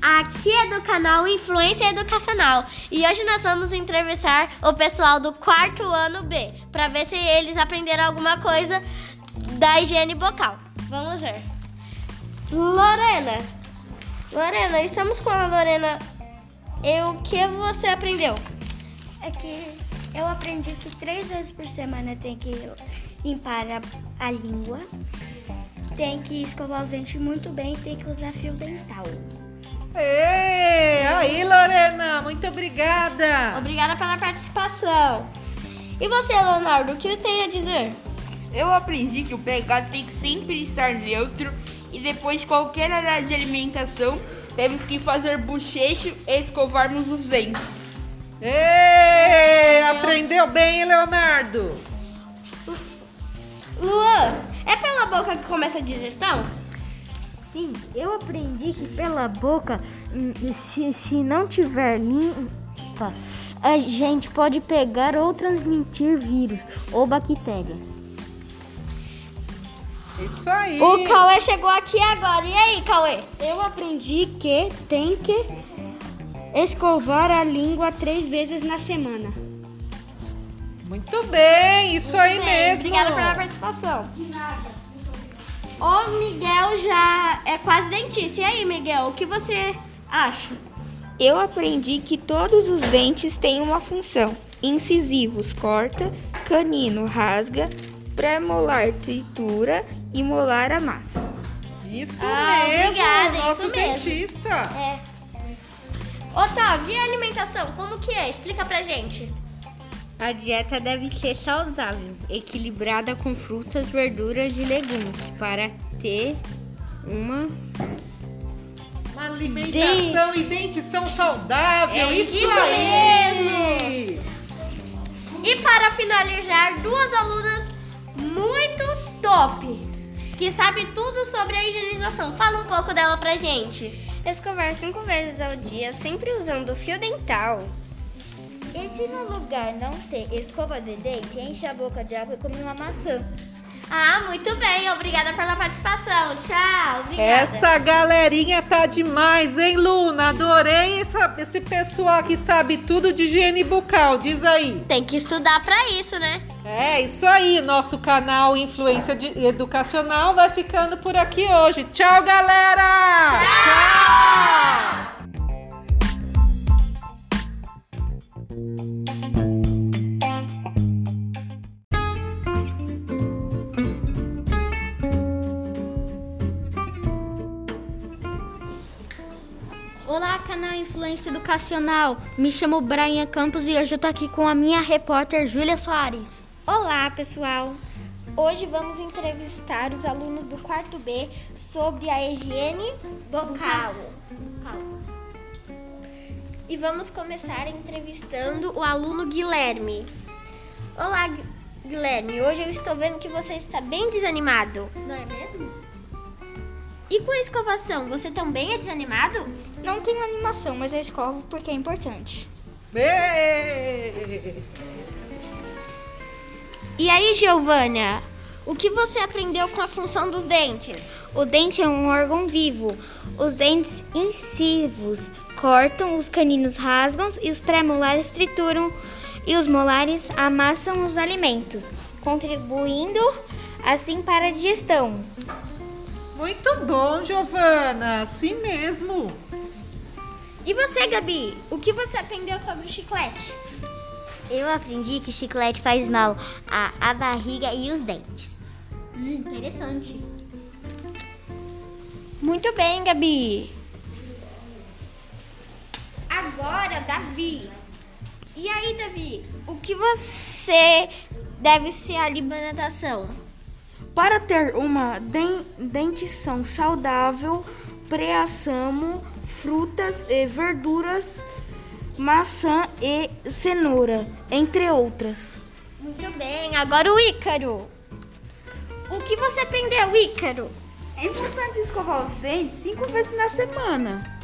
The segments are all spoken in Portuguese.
Aqui é do canal Influência Educacional e hoje nós vamos entrevistar o pessoal do quarto ano B para ver se eles aprenderam alguma coisa da higiene bucal. Vamos ver. Lorena, Lorena, estamos com a Lorena. E o que você aprendeu? É que eu aprendi que três vezes por semana tem que limpar a, a língua, tem que escovar os dentes muito bem e tem que usar fio dental. Ei, aí, Lorena, muito obrigada. Obrigada pela participação. E você, Leonardo, o que tem a dizer? Eu aprendi que o pH tem que sempre estar neutro e depois de qualquer área de alimentação temos que fazer bochecho e escovarmos os dentes. Ei, aprendeu bem, hein, Leonardo? Luan, é pela boca que começa a digestão? Sim, eu aprendi que pela boca, hum, se, se não tiver limpa, a gente pode pegar ou transmitir vírus ou bactérias. Isso aí. O Cauê chegou aqui agora. E aí, Cauê? Eu aprendi que tem que escovar a língua três vezes na semana. Muito bem, isso aí Bem, mesmo. Obrigada pela participação. De nada. O Miguel já é quase dentista. E aí, Miguel, o que você acha? Eu aprendi que todos os dentes têm uma função. Incisivos corta, canino rasga, pré-molar tritura e molar amassa. Isso Ah, mesmo, obrigada, nosso isso mesmo. dentista. É. Otávio, e a alimentação? Como que é? Explica pra gente. A dieta deve ser saudável, equilibrada com frutas, verduras e legumes para ter uma Uma alimentação e dentição saudável, É isso, isso aí. E para finalizar, duas alunas muito top, que sabe tudo sobre a higienização. Fala um pouco dela pra gente. Escovar cinco vezes ao dia, sempre usando fio dental. E se no lugar não ter escova de dente, enche a boca de água e come uma maçã. Ah, muito bem. Obrigada pela participação. Tchau. Obrigada. Essa galerinha tá demais, hein, Luna? Adorei essa- esse pessoal que sabe tudo de higiene bucal. Diz aí. Tem que estudar pra isso, né? É, isso aí. Nosso canal Influência de- Educacional vai ficando por aqui hoje. Tchau, galera! Tchau! Canal Influência Educacional. Me chamo Brian Campos e hoje eu tô aqui com a minha repórter Júlia Soares. Olá, pessoal! Hoje vamos entrevistar os alunos do quarto B sobre a higiene bucal. E vamos começar entrevistando o aluno Guilherme. Olá, Gu- Guilherme. Hoje eu estou vendo que você está bem desanimado. Não é mesmo? E com a escovação, você também é desanimado? Não tenho animação, mas eu escovo porque é importante. Ei! E aí, Giovânia? O que você aprendeu com a função dos dentes? O dente é um órgão vivo. Os dentes incisivos cortam, os caninos rasgam e os pré-molares trituram e os molares amassam os alimentos, contribuindo assim para a digestão. Muito bom, Giovana. Assim mesmo. E você, Gabi? O que você aprendeu sobre o chiclete? Eu aprendi que chiclete faz mal à, à barriga e os dentes. Hum, interessante. Muito bem, Gabi. Agora, Davi. E aí, Davi? O que você deve ser a alimentação? Para ter uma den- dentição saudável, preaçamo frutas e verduras, maçã e cenoura, entre outras. Muito bem. Agora o Ícaro. O que você aprendeu, Ícaro? É importante escovar os dentes cinco vezes na semana.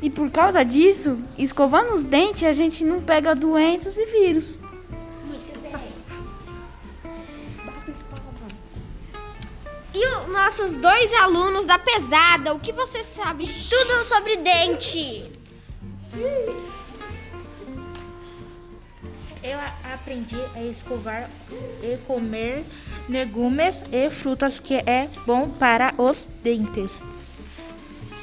E por causa disso, escovando os dentes, a gente não pega doenças e vírus. E os nossos dois alunos da pesada, o que você sabe? Tudo sobre dente. Eu aprendi a escovar e comer legumes e frutas que é bom para os dentes.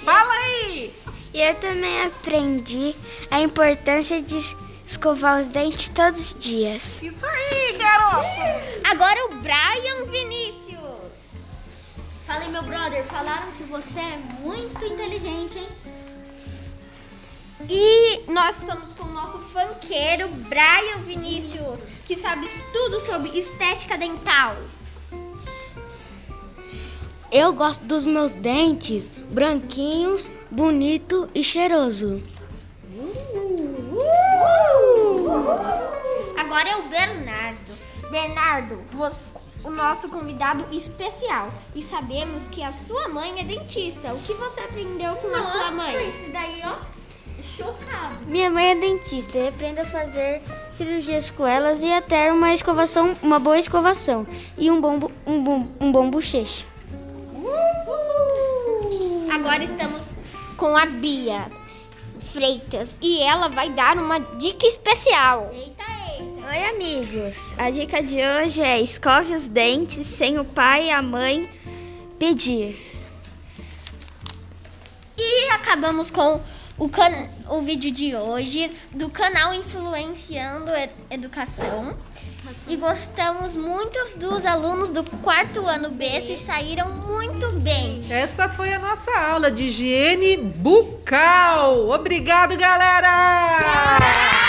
Fala aí! E eu também aprendi a importância de escovar os dentes todos os dias. Isso aí, garoto! Meu brother. Falaram que você é muito inteligente, hein? E nós estamos com o nosso funkeiro Brian Vinícius, que sabe tudo sobre estética dental. Eu gosto dos meus dentes branquinhos, bonito e cheiroso. Agora é o Bernardo. Bernardo, você, o nosso convidado especial. E sabemos que a sua mãe é dentista. O que você aprendeu com a sua mãe? esse daí, ó. Chocado. Minha mãe é dentista e aprendo a fazer cirurgias com elas e a ter uma escovação, uma boa escovação e um bom, um bom, um bom bochecho. Agora estamos com a Bia Freitas e ela vai dar uma dica especial. Oi, amigos. A dica de hoje é escove os dentes sem o pai e a mãe pedir. E acabamos com o, can... o vídeo de hoje do canal Influenciando Ed- Educação. E gostamos muito dos alunos do quarto ano B, se saíram muito bem. Essa foi a nossa aula de higiene bucal. Obrigado, galera!